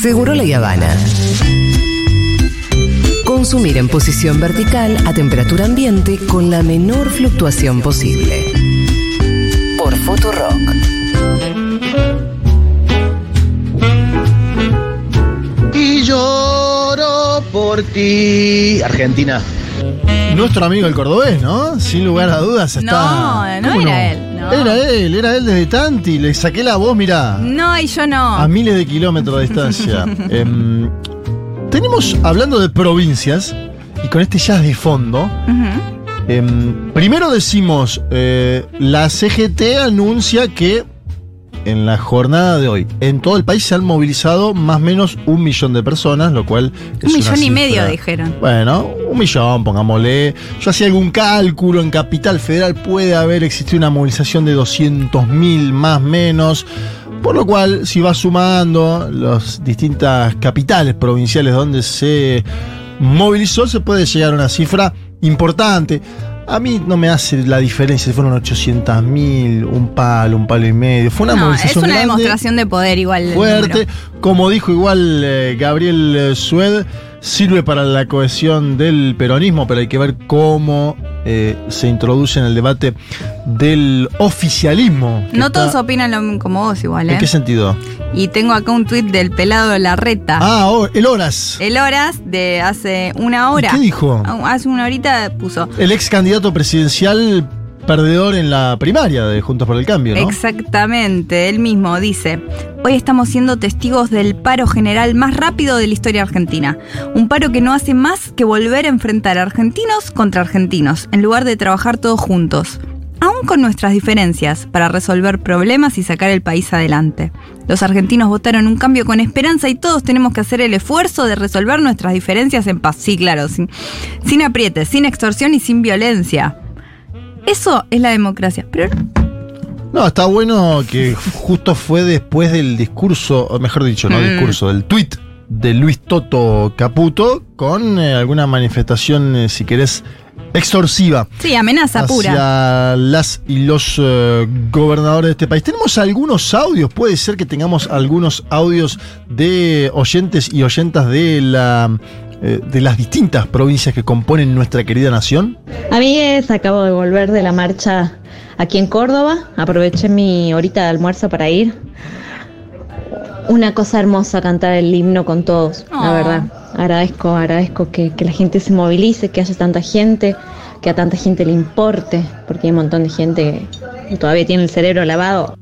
Seguro la Habana. Consumir en posición vertical a temperatura ambiente con la menor fluctuación posible. Por Futurock. Y lloro por ti. Argentina. Nuestro amigo el cordobés, ¿no? Sin lugar a dudas está. No, no ¿Cómo era él, no. Era él, era él desde Tanti. Le saqué la voz, mirá. No, y yo no. A miles de kilómetros de distancia. Em, tenemos, hablando de provincias, y con este jazz de fondo, em, primero decimos, eh, la CGT anuncia que en la jornada de hoy, en todo el país se han movilizado más o menos un millón de personas, lo cual es Un una millón y medio, dijeron. Bueno, un millón, pongámosle. Yo hacía algún cálculo, en Capital Federal puede haber existido una movilización de 200 mil más menos. Por lo cual, si vas sumando las distintas capitales provinciales donde se movilizó, se puede llegar a una cifra importante. A mí no me hace la diferencia si fueron 800 mil, un palo, un palo y medio. Fue una No, es movilización una grande, demostración de poder igual. fuerte. Como dijo igual eh, Gabriel eh, Sued, sirve para la cohesión del peronismo, pero hay que ver cómo eh, se introduce en el debate del oficialismo. No está- todos opinan lo, como vos igual, ¿eh? ¿En qué sentido? Y tengo acá un tuit del pelado de la reta. Ah, oh, el Horas. El Horas de hace una ¿Y hora. ¿Qué dijo? Ah, Hace una horita puso. El ex candidato presidencial perdedor en la primaria de Juntos por el Cambio, ¿no? Exactamente, él mismo dice, hoy estamos siendo testigos del paro general más rápido de la historia argentina. Un paro que no hace más que volver a enfrentar argentinos contra argentinos, en lugar de trabajar todos juntos. Aún con nuestras diferencias, para resolver problemas y sacar el país adelante. Los argentinos votaron un cambio con esperanza y todos tenemos que hacer el esfuerzo de resolver nuestras diferencias en paz. Sí, claro, sin, sin aprietes, sin extorsión y sin violencia. Eso es la democracia. Pero No, está bueno que justo fue después del discurso, o mejor dicho, no Mm. discurso, del tuit de Luis Toto Caputo con eh, alguna manifestación, eh, si querés, extorsiva sí, amenaza pura. hacia las y los eh, gobernadores de este país. Tenemos algunos audios, puede ser que tengamos algunos audios de oyentes y oyentas de la eh, de las distintas provincias que componen nuestra querida nación. Amigues, acabo de volver de la marcha aquí en Córdoba. Aproveché mi horita de almuerzo para ir. Una cosa hermosa cantar el himno con todos, la Oh. verdad. Agradezco, agradezco que, que la gente se movilice, que haya tanta gente, que a tanta gente le importe, porque hay un montón de gente que todavía tiene el cerebro lavado.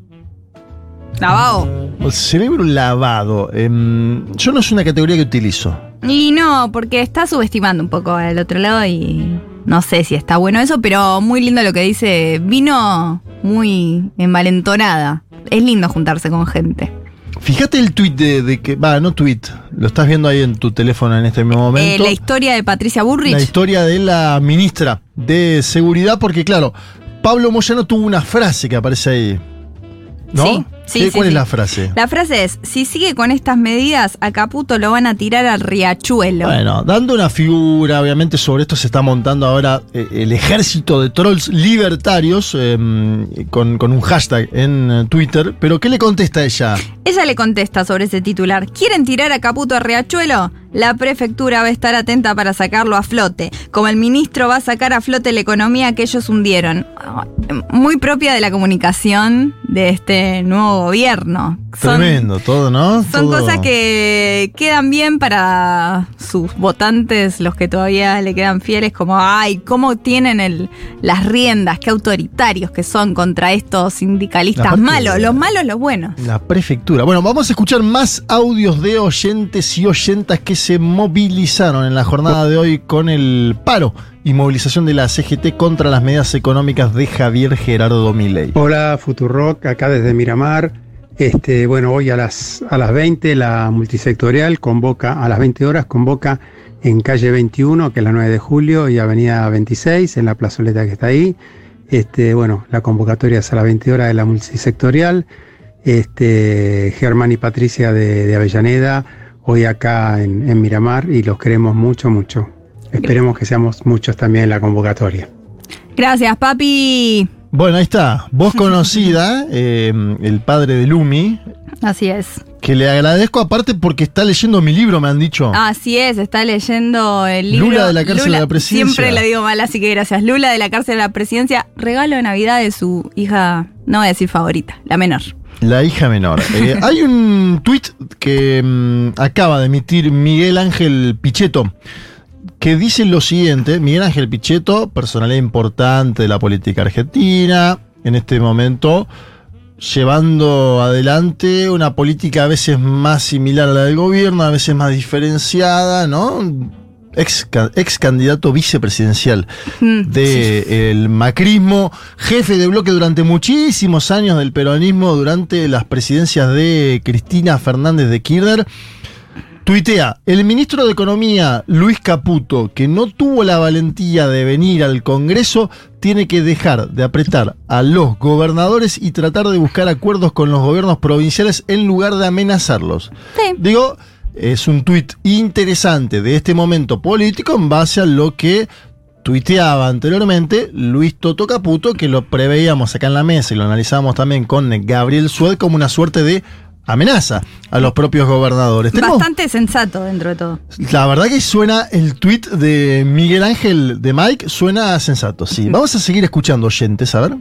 Lavado. El cerebro lavado. em, yo no es una categoría que utilizo. Y no, porque está subestimando un poco al otro lado y no sé si está bueno eso, pero muy lindo lo que dice. Vino muy envalentonada. Es lindo juntarse con gente. Fíjate el tweet de, de que. Va, no tweet. Lo estás viendo ahí en tu teléfono en este mismo Eh, momento. la historia de Patricia la Burrich. historia de la ministra de Seguridad, porque claro, Pablo Moyano tuvo una frase que aparece ahí. ¿No? Sí, sí, ¿Qué- sí, ¿Cuál es la frase? La frase es, si sigue con estas medidas, a Caputo lo van a tirar al riachuelo. Bueno, dando una figura, obviamente sobre esto se está montando ahora eh, el ejército de trolls libertarios eh, con, con un hashtag en eh, Twitter, pero ¿qué le contesta ella? Ella le contesta sobre ese titular. ¿Quieren tirar a Caputo a Riachuelo? La prefectura va a estar atenta para sacarlo a flote, como el ministro va a sacar a flote la economía que ellos hundieron. Muy propia de la comunicación de este nuevo gobierno. Son- Tremendo, todo, ¿no? Son Todo- cosas que quedan bien para sus votantes, los que todavía le quedan fieles, como, ay, cómo tienen el, las riendas, qué autoritarios que son contra estos sindicalistas malos, los malos, los buenos. La prefectura. Bueno, vamos a escuchar más audios de oyentes y oyentas que se movilizaron en la jornada de hoy con el paro y movilización de la CGT contra las medidas económicas de Javier Gerardo Milei. Hola, Futurock, acá desde Miramar. Este, bueno, hoy a las, a las 20 la multisectorial convoca, a las 20 horas convoca en calle 21, que es la 9 de julio, y avenida 26, en la plazoleta que está ahí. Este, bueno, la convocatoria es a las 20 horas de la multisectorial. Este, Germán y Patricia de, de Avellaneda, hoy acá en, en Miramar, y los queremos mucho, mucho. Esperemos que seamos muchos también en la convocatoria. Gracias, papi. Bueno, ahí está. Vos conocida, eh, el padre de Lumi, Así es. que le agradezco aparte porque está leyendo mi libro, me han dicho. Así es, está leyendo el libro. Lula de la cárcel a la presidencia. Siempre la digo mal, así que gracias. Lula de la cárcel a la presidencia, regalo de Navidad de su hija, no voy a decir favorita, la menor. La hija menor. Eh, hay un tuit que mm, acaba de emitir Miguel Ángel Pichetto, que dice lo siguiente. Miguel Ángel Pichetto, personalidad importante de la política argentina, en este momento llevando adelante una política a veces más similar a la del gobierno, a veces más diferenciada, ¿no? Ex, ex candidato vicepresidencial Mm, del macrismo, jefe de bloque durante muchísimos años del peronismo, durante las presidencias de Cristina Fernández de Kirchner. Tuitea, el ministro de Economía, Luis Caputo, que no tuvo la valentía de venir al Congreso, tiene que dejar de apretar a los gobernadores y tratar de buscar acuerdos con los gobiernos provinciales en lugar de amenazarlos. Sí. Digo, es un tuit interesante de este momento político en base a lo que tuiteaba anteriormente Luis Toto Caputo, que lo preveíamos acá en la mesa y lo analizamos también con Gabriel Sued como una suerte de amenaza a los propios gobernadores. Tenemos- Bastante sensato dentro de todo. la verdad que suena el tweet de Miguel Ángel de Mike, suena sensato, sí. Vamos a seguir escuchando oyentes, a ver.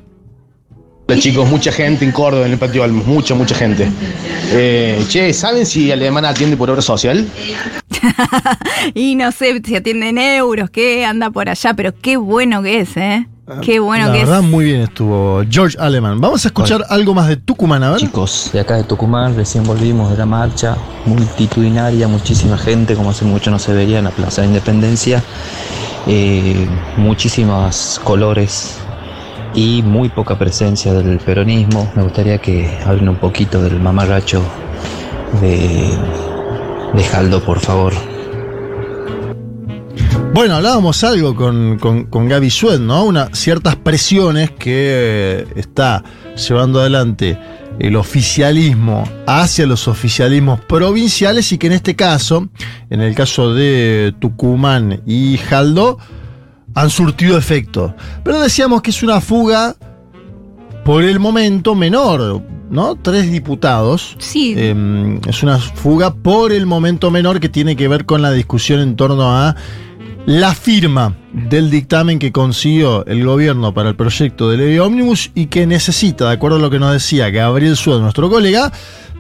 Hola chicos, mucha gente en Córdoba, en el patio Olmos, mucha, mucha gente. Eh, che, ¿saben si Alemana atiende por obra social? Y no sé si atienden euros, qué anda por allá, pero qué bueno que es, ¿eh? Qué bueno La que verdad, es. muy bien estuvo George Aleman. Vamos a escuchar algo más de Tucumán, a ver. Chicos, de acá de Tucumán, recién volvimos de la marcha, multitudinaria, muchísima gente, como hace mucho no se veía en la Plaza de Independencia, eh, muchísimos colores y muy poca presencia del peronismo. Me gustaría que hablen un poquito del mamarracho de, de Jaldo, por favor. Bueno, hablábamos algo con, con, Gaby Sued, ¿no? Una, ciertas presiones que eh, está llevando adelante el oficialismo hacia los oficialismos provinciales y que en este caso, en el caso de Tucumán y Jaldo, han surtido efecto. Pero decíamos que es una fuga por el momento menor, ¿no? Tres diputados. Sí. Eh, es una fuga por el momento menor que tiene que ver con la discusión en torno a la firma del dictamen que consiguió el gobierno para el proyecto de ley ómnibus y que necesita, de acuerdo a lo que nos decía Gabriel Suárez, nuestro colega,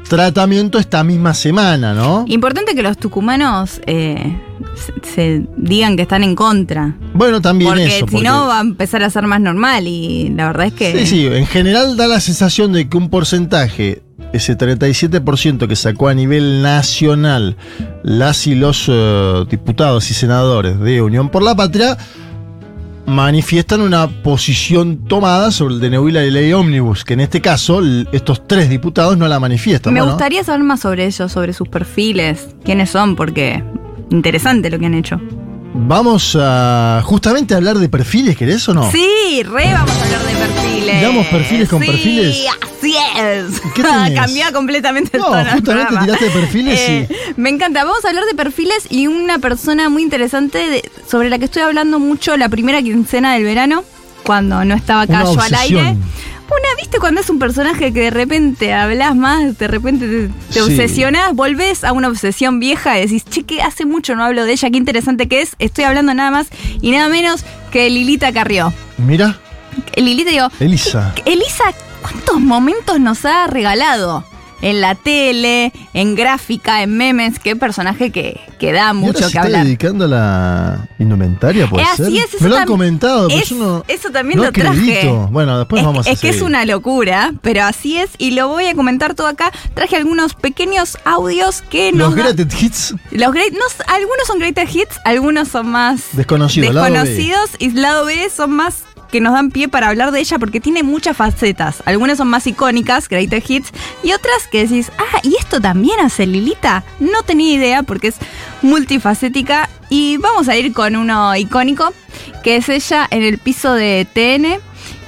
tratamiento esta misma semana, ¿no? Importante que los tucumanos eh, se, se digan que están en contra. Bueno, también Porque eso. si porque- no va a empezar a ser más normal y la verdad es que... Sí, sí, en general da la sensación de que un porcentaje, ese 37% que sacó a nivel nacional las y los eh, diputados y senadores de Unión por la Patria, manifiestan una posición tomada sobre el DNU y la ley ómnibus, que en este caso estos tres diputados no la manifiestan. Me gustaría saber más sobre ellos, sobre sus perfiles, quiénes son, porque interesante lo que han hecho. Vamos a justamente a hablar de perfiles, ¿querés o no? Sí, re vamos a hablar de perfiles. ¿Digamos perfiles con sí, perfiles? así es. ¿Qué? Cambió completamente el No, tono justamente tiraste de perfiles Eh, Me encanta. Vamos a hablar de perfiles y una persona muy interesante de- sobre la que estoy hablando mucho la primera quincena del verano, cuando no estaba Cayo al aire. Una, ¿viste cuando es un personaje que de repente hablas más, de repente te, te Sí. obsesionás, volvés a una obsesión vieja y decís, che, que hace mucho no hablo de ella, qué interesante que es? Estoy hablando nada más y nada menos que Lilita Carrió. Mira, Lilita, digo, Elisa. Elisa, ¿cuántos momentos nos ha regalado? En la tele, en gráfica, en memes, qué personaje que, que da ¿Y ahora mucho se que está hablar. dedicando a la indumentaria, puede Eh, así ser? es, eso Me lo han comentado, pero es- yo no, eso también no lo traje. acredito. Bueno, después es, vamos a es que es una locura, pero así es, y lo voy a comentar todo acá. Traje algunos pequeños audios que Los nos da- Greatest Hits los great- no, algunos son greater hits, algunos son más desconocidos. lado B. desconocidos y lado B son más que nos dan pie para hablar de ella porque tiene muchas facetas. Algunas son más icónicas, greater hits, y otras que decís, ah, ¿y esto también hace Lilita? No tenía idea porque es multifacética. Y vamos a ir con uno icónico, que es ella en el piso de TN.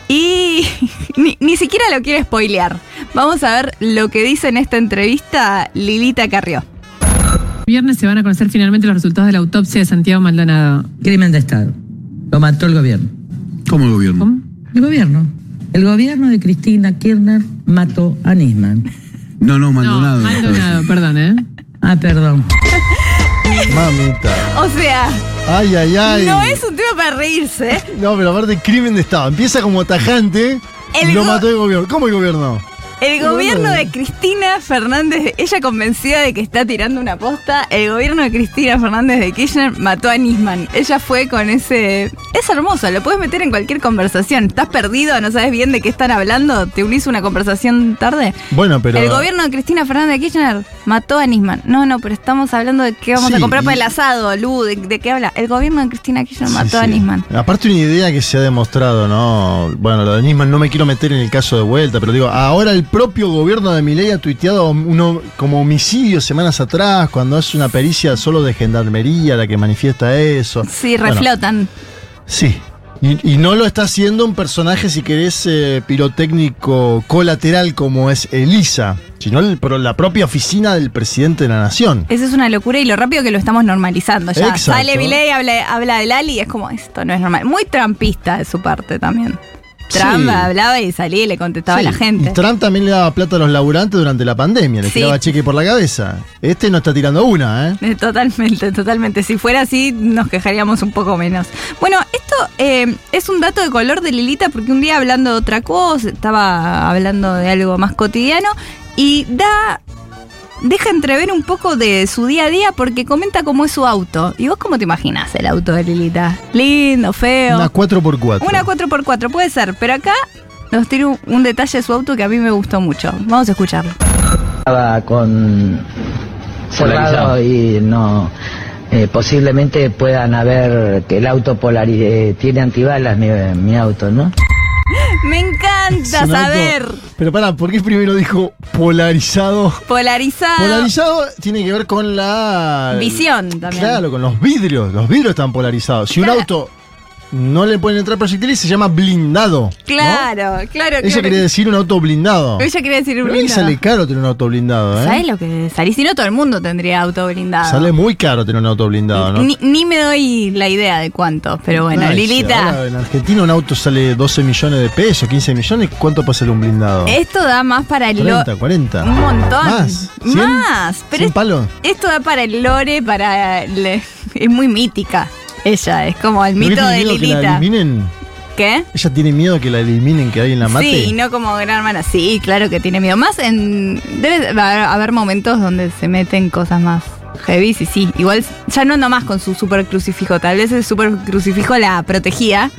Y ni, ni siquiera lo quiero spoilear. Vamos a ver lo que dice en esta entrevista Lilita Carrió. Viernes se van a conocer finalmente los resultados de la autopsia de Santiago Maldonado. Crimen de Estado. Lo mató el gobierno. ¿Cómo el gobierno? ¿Cómo? El gobierno. El gobierno de Cristina Kirchner mató a Nisman. No, no, No, Maldonado. Maldonado, perdón, ¿eh? Ah, perdón. Mamita. O sea, Ay, ay, ay. no es un tema para reírse. No, pero aparte, crimen de Estado. Empieza como tajante El y lo mató el gobierno. ¿Cómo el gobierno? El gobierno de Cristina Fernández, ella convencida de que está tirando una posta, el gobierno de Cristina Fernández de Kirchner mató a Nisman. Ella fue con ese... Es hermoso, lo puedes meter en cualquier conversación. ¿Estás perdido? ¿No sabes bien de qué están hablando? ¿Te unís una conversación tarde? Bueno, pero. El gobierno de Cristina Fernández de Kirchner mató a Nisman. No, no, pero estamos hablando de qué vamos Sí, a comprar para el asado, Lu, ¿de, de qué habla? El gobierno de Cristina Kirchner Sí, mató a. Nisman. Aparte una idea que se ha demostrado, ¿no? Bueno, lo de Nisman no me quiero meter en el caso de vuelta, pero digo, ahora el propio gobierno de Milei ha tuiteado uno como homicidio semanas atrás, cuando es una pericia solo de gendarmería la que manifiesta eso. Sí, Bueno, reflotan. sí. Y, y no lo está haciendo un personaje, si querés, eh, pirotécnico colateral como es Elisa, sino el- pero la propia oficina del presidente de la nación. Eso es una locura y lo rápido que lo estamos normalizando ya. Exacto. Sale Milei, habla, habla de Lali y es como, esto no es normal. Muy trampista de su parte también. Trump Sí. hablaba y salía y le contestaba Sí, a la gente. Y Trump también le daba plata a los laburantes durante la pandemia, le Sí. tiraba cheque por la cabeza. Este no está tirando una, ¿eh? Eh, Totalmente, totalmente. Si fuera así, nos quejaríamos un poco menos. Bueno, esto eh, es un dato de color de Lilita porque un día hablando de otra cosa, estaba hablando de algo más cotidiano y da. Deja entrever un poco de su día a día porque comenta cómo es su auto. ¿Y vos cómo te imaginas el auto de Lilita? Lindo, feo. Una 4x4. Una 4x4, puede ser, pero acá nos tiene un, un detalle de su auto que a mí me gustó mucho. Vamos a escucharlo. Estaba con cerrado y no eh, posiblemente puedan haber que el auto polari eh, tiene antibalas mi, mi auto, ¿no? Me encanta saber. Pero pará, ¿por qué primero dijo polarizado? Polarizado. Polarizado tiene que ver con la. Visión también. Claro, con los vidrios. Los vidrios están polarizados. Si un auto no le pueden entrar proyectiles, se llama blindado. ¿no? Claro, claro, Ella claro. quería decir un auto blindado. Ella quería decir Pero a mí blindado. sale caro tener un auto blindado, ¿eh? ¿Sabes lo que salís? Si no, todo el mundo tendría auto blindado. Sale muy caro tener un auto blindado, ¿no? ni, ni me doy la idea de cuánto, pero bueno, Ay, Lilita. ahora en Argentina un auto sale 12 millones de pesos, 15 millones. ¿Cuánto puede ser un blindado? Esto da más para el 30, lore. 40. Un montón. ¿Más? ¿100? Más. Pero ¿100 es- palos? esto da para el lore, para. le- es muy mítica. Ella, es como el ¿Por qué mito de miedo que la Lilita. eliminen? ¿Qué? ¿Ella tiene miedo que la eliminen, que alguien la mate? Sí, no como gran hermana. Sí, claro que tiene miedo. Más en. Debe haber, momentos donde se meten cosas más heavy, y sí. Igual ya no anda más con su super crucifijo. Tal vez el super crucifijo la protegía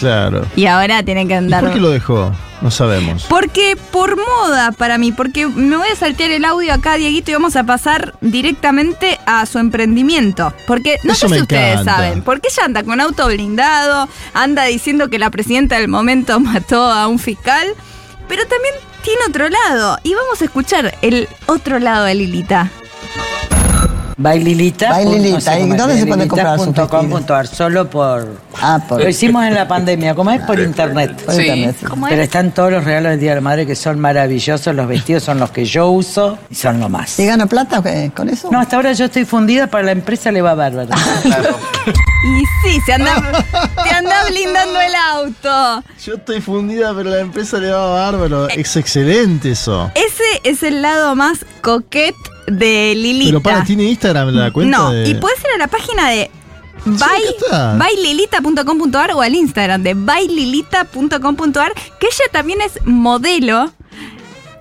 Claro. y ahora tiene que ¿Y andar. por qué lo dejó? No sabemos. Porque por moda para mí, porque me voy a saltear el audio acá, Dieguito, y vamos a pasar directamente a su emprendimiento. Porque no Eso sé si ustedes encanta. saben, porque ella anda con auto blindado, anda diciendo que la presidenta del momento mató a un fiscal, pero también tiene otro lado. Y vamos a escuchar el otro lado de Lilita. Baililita. Baililita, ¿y dónde se puede comprar sus .com.ar solo por... Ah, por- Lo hicimos en la pandemia, como es por internet. Por Sí. internet. ¿Cómo Pero es? están todos los regalos del Día de la Madre que son maravillosos, los vestidos son los que yo uso y son lo más. ¿Y gana plata qué? con eso? No, hasta ahora yo estoy fundida, para la empresa le va bárbaro. Y sí, se anda, te anda blindando el auto. Yo estoy fundida, pero la empresa le va bárbaro. Es excelente eso. Ese es el lado más coquet de Lilita. Pero para, ¿tiene Instagram la cuenta? No, de- y puedes ir a la página de baililita.com.ar o al Instagram de baililita.com.ar, que ella también es modelo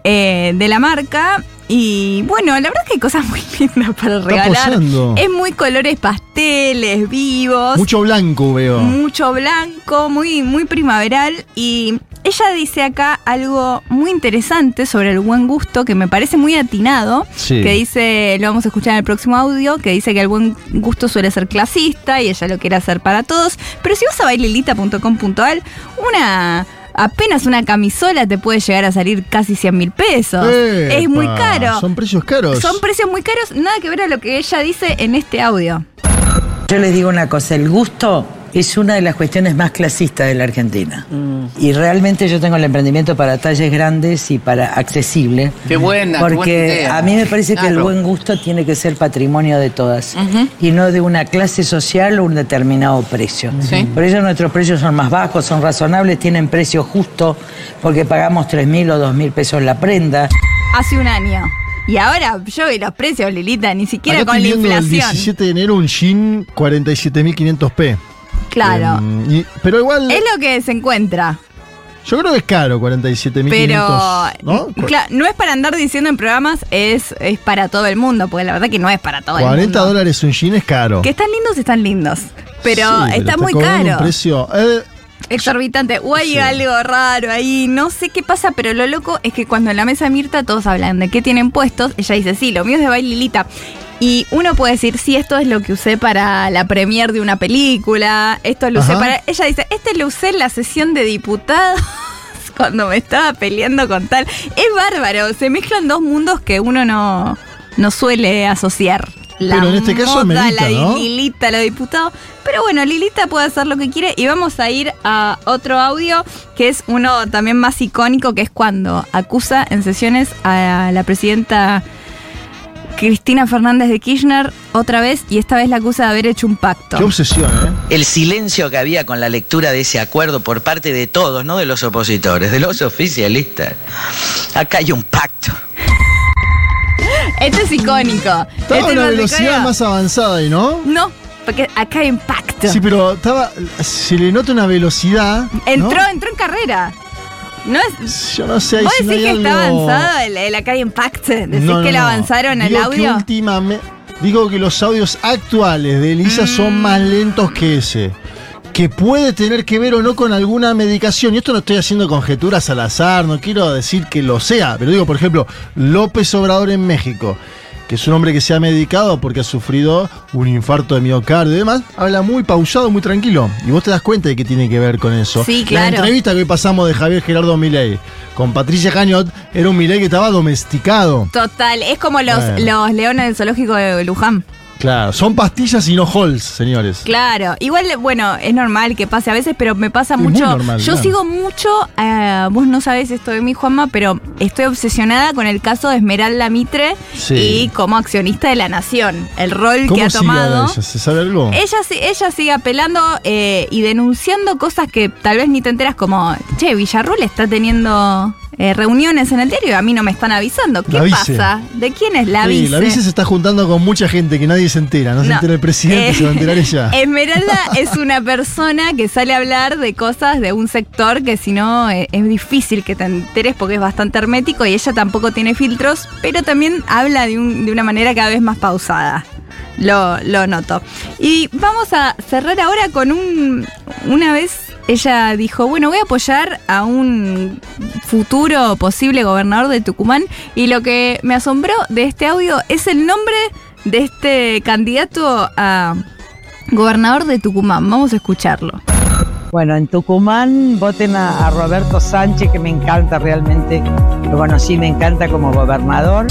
eh, de la marca. Y bueno, la verdad es que hay cosas muy lindas para regalar. posando. Es muy colores pasteles, vivos. Mucho blanco veo. Mucho blanco, muy, muy primaveral. Y ella dice acá algo muy interesante sobre el buen gusto que me parece muy atinado. Sí. Que dice, lo vamos a escuchar en el próximo audio, que dice que el buen gusto suele ser clasista y ella lo quiere hacer para todos. Pero si vas a baililita.com.ar, una. Apenas una camisola te puede llegar a salir casi 100 mil pesos. Epa, es muy caro. Son precios caros. Son precios muy caros, nada que ver a lo que ella dice en este audio. Yo les digo una cosa, el gusto es una de las cuestiones más clasistas de la Argentina. Y realmente yo tengo el emprendimiento para talles grandes y para accesible. Qué buena, qué buena Porque idea. a mí me parece que el buen gusto tiene que ser patrimonio de todas y no de una clase social o un determinado precio. Por eso nuestros precios son más bajos, son razonables, tienen precio justo porque pagamos 3 mil o 2 mil pesos la prenda. Hace un año. Y ahora yo vi los precios, Lilita, ni siquiera Acá con la viendo el inflación. 17 de enero un jean 47.500p. Claro. Em, y- pero igual, Es lo que se encuentra. yo creo que es caro 47.500. Pero ¿no? cla- no es para andar diciendo en programas, es, es para todo el mundo, porque la verdad que no es para todo el 40 mundo. dólares un jean es caro. Que están lindos, están lindos. Pero Sí, está muy caro. Un precio, eh, Exorbitante. O hay Sí. algo raro ahí. No sé qué pasa, pero lo loco es que cuando en la mesa Mirta todos hablan de qué tienen puestos, ella dice, sí, lo mío es de baililita. Y uno puede decir, sí, esto es lo que usé para la premiere de una película, esto lo usé para... Ella dice, este lo usé en la sesión de diputados cuando me estaba peleando con tal. Es bárbaro, se mezclan dos mundos que uno no, no suele asociar. La Pero en este caso la ¿no? Lilita, los diputados. Pero bueno, Lilita puede hacer lo que quiere y vamos a ir a otro audio que es uno también más icónico, que es cuando acusa en sesiones a la presidenta Cristina Fernández de Kirchner otra vez y esta vez la acusa de haber hecho un pacto. qué obsesión, ¿eh? El silencio que había con la lectura de ese acuerdo por parte de todos, no de los opositores, de los oficialistas. Acá hay un pacto. Este es icónico. Estaba Este una velocidad icónico. más avanzada ahí, ¿no? No, porque acá hay un pacto. Sí, pero estaba. Se le nota una velocidad. ¿no? entró, entró en carrera. No es, Yo no sé. ahí ¿Vos si no decís hay que está avanzado el, el acá Impact? ¿Decís No, no, que lo no. avanzaron que audio? últimame- digo que los audios actuales de Elisa Mm. son más lentos que ese. Que puede tener que ver o no con alguna medicación. Y esto no estoy haciendo conjeturas al azar, no quiero decir que lo sea. Pero digo, por ejemplo, López Obrador en México, que es un hombre que se ha medicado porque ha sufrido un infarto de miocardio y demás, habla muy pausado, muy tranquilo. Y vos te das cuenta de que tiene que ver con eso. Sí, La entrevista que hoy pasamos de Javier Gerardo Milei con Patricia Cañot era un Milei que estaba domesticado. Total, es como los, Bueno. los leones del zoológico de Luján. Claro, son pastillas y no halls, señores. Claro, igual, bueno, es normal que pase a veces, pero me pasa Es mucho. normal, Yo claro. sigo mucho, eh, vos no sabés esto de mí, Juanma, pero estoy obsesionada con el caso de Esmeralda Mitre Sí. y como accionista de la nación, el rol que ¿Cómo ha tomado. ella? ¿Se sabe algo? Ella, ella sigue apelando eh, y denunciando cosas que tal vez ni te enteras, como, che, Villarruel está teniendo eh, reuniones en el diario y a mí no me están avisando. ¿Qué pasa? ¿De quién es la Sí, vice? la vice se está juntando con mucha gente que nadie se entera. No, se No. entera el presidente, Eh, se va a enterar ella. Esmeralda es una persona que sale a hablar de cosas de un sector que si no eh, es difícil que te enteres porque es bastante hermético y ella tampoco tiene filtros, pero también habla de, un- de una manera cada vez más pausada. Lo, lo noto. Y vamos a cerrar ahora con un... Una vez ella dijo, bueno, voy a apoyar a un futuro posible gobernador de Tucumán y lo que me asombró de este audio es el nombre de este candidato a gobernador de Tucumán. Vamos a escucharlo. Bueno, en Tucumán voten a, a Roberto Sánchez, que me encanta realmente. Lo conocí, me encanta como gobernador.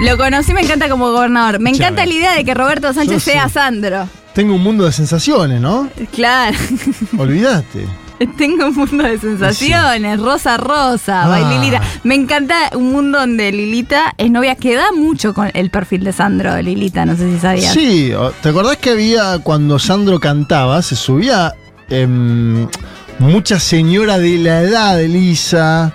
Lo conocí, me encanta como gobernador. Me encanta la idea de que Roberto Sánchez Yo sea sí. Sandro. Tengo un mundo de sensaciones, ¿no? Claro. Olvídate. Tengo un mundo de sensaciones, rosa rosa, Ah. baililita. Me encanta un mundo donde Lilita es novia, que da mucho con el perfil de Sandro de Lilita, no sé si sabías. Sí, ¿te acordás que había cuando Sandro cantaba, se subía em, mucha señora de la edad de Elisa?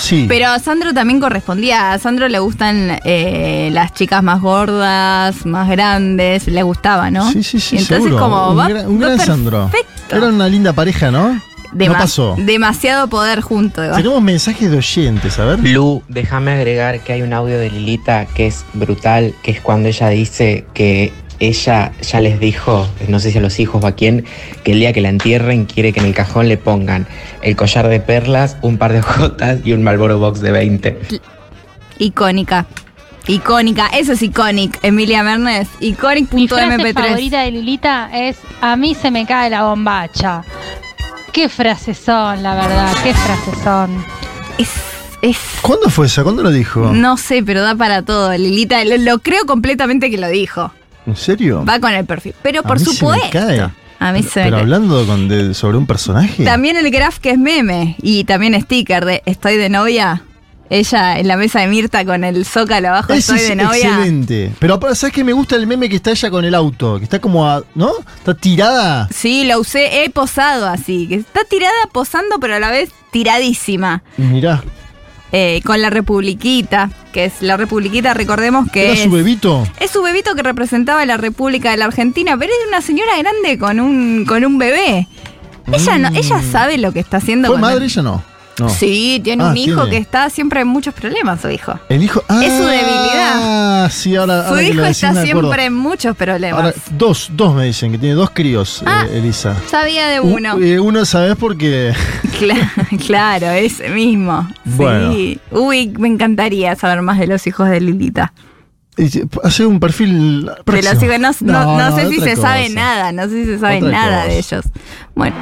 Sí. Pero a Sandro también correspondía. A Sandro le gustan eh, las chicas más gordas, más grandes, le gustaba, ¿no? Sí, sí, sí, Y entonces seguro. como un va, gran, un va gran perfecto. Sandro. Era una linda pareja, ¿no? Dema- no pasó. Demasiado poder junto. Eva. Tenemos mensajes de oyentes, a ver. Lu, déjame agregar que hay un audio de Lilita que es brutal, que es cuando ella dice que ella ya les dijo, no sé si a los hijos o a quién, que el día que la entierren quiere que en el cajón le pongan el collar de perlas, un par de jotas y un Marlboro Box de 20. Icónica. Icónica, eso es icónico, Emilia Mernes. Mi frase Iconic.mp3. favorita de Lilita es A mí se me cae la bombacha. Qué frases son, la verdad, qué frases son. Es, es. ¿Cuándo fue eso? ¿Cuándo lo dijo? No sé, pero da para todo, Lilita. Lo, lo creo completamente que lo dijo. ¿En serio? Va con el perfil. Pero A por mí se me supuesto. cae. A mí se Pero me hablando con, de- sobre un personaje. También el graph que es meme y también sticker de estoy de novia. Ella en la mesa de Mirta con el zócalo abajo, Ese estoy es de novia. excelente. Pero ¿sabes qué? Me gusta el meme que está ella con el auto. Que está como a. ¿No? Está tirada. Sí, lo usé, he posado así, que está tirada posando, pero a la vez tiradísima. Mirá. Eh, con la Republiquita, que es la Republiquita, recordemos que ¿Era es, su bebito? es su bebito que representaba a la República de la Argentina, pero es una señora grande con un, con un bebé. Ella no, ella sabe lo que está haciendo. Mm. ¿Fue madre el- ella no? No. Sí, tiene Ah, un hijo tiene. que está siempre en muchos problemas, su hijo. El hijo. Es su Ah, debilidad. sí, ahora. Su ahora hijo decís, está siempre en muchos problemas. Ahora, dos, dos me dicen que tiene dos críos, Ah. eh, Elisa. Sabía de U- uno. eh, uno, ¿sabes por qué? Cla- claro, ese mismo. Bueno. Sí. Uy, me encantaría saber más de los hijos de Lilita. Hacer un perfil. De los hijos, no, no- no sé si se sabe nada, no sé si se sabe Otra nada de ellos. Bueno,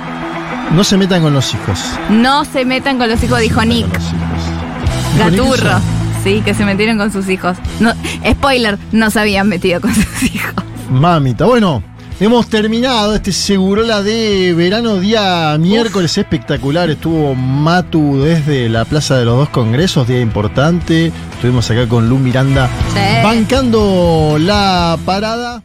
No se metan con los hijos. no se metan con los hijos, dijo Nick. ¿Dijo Nick Gaturro. Sí, que se metieron con sus hijos. No, spoiler, no se habían metido con sus hijos. Mamita. Bueno, hemos terminado este Segurola de verano, día miércoles espectacular. Estuvo Matu desde la Plaza de los Dos Congresos, día importante. Estuvimos acá con Lu Miranda Sí. bancando la parada.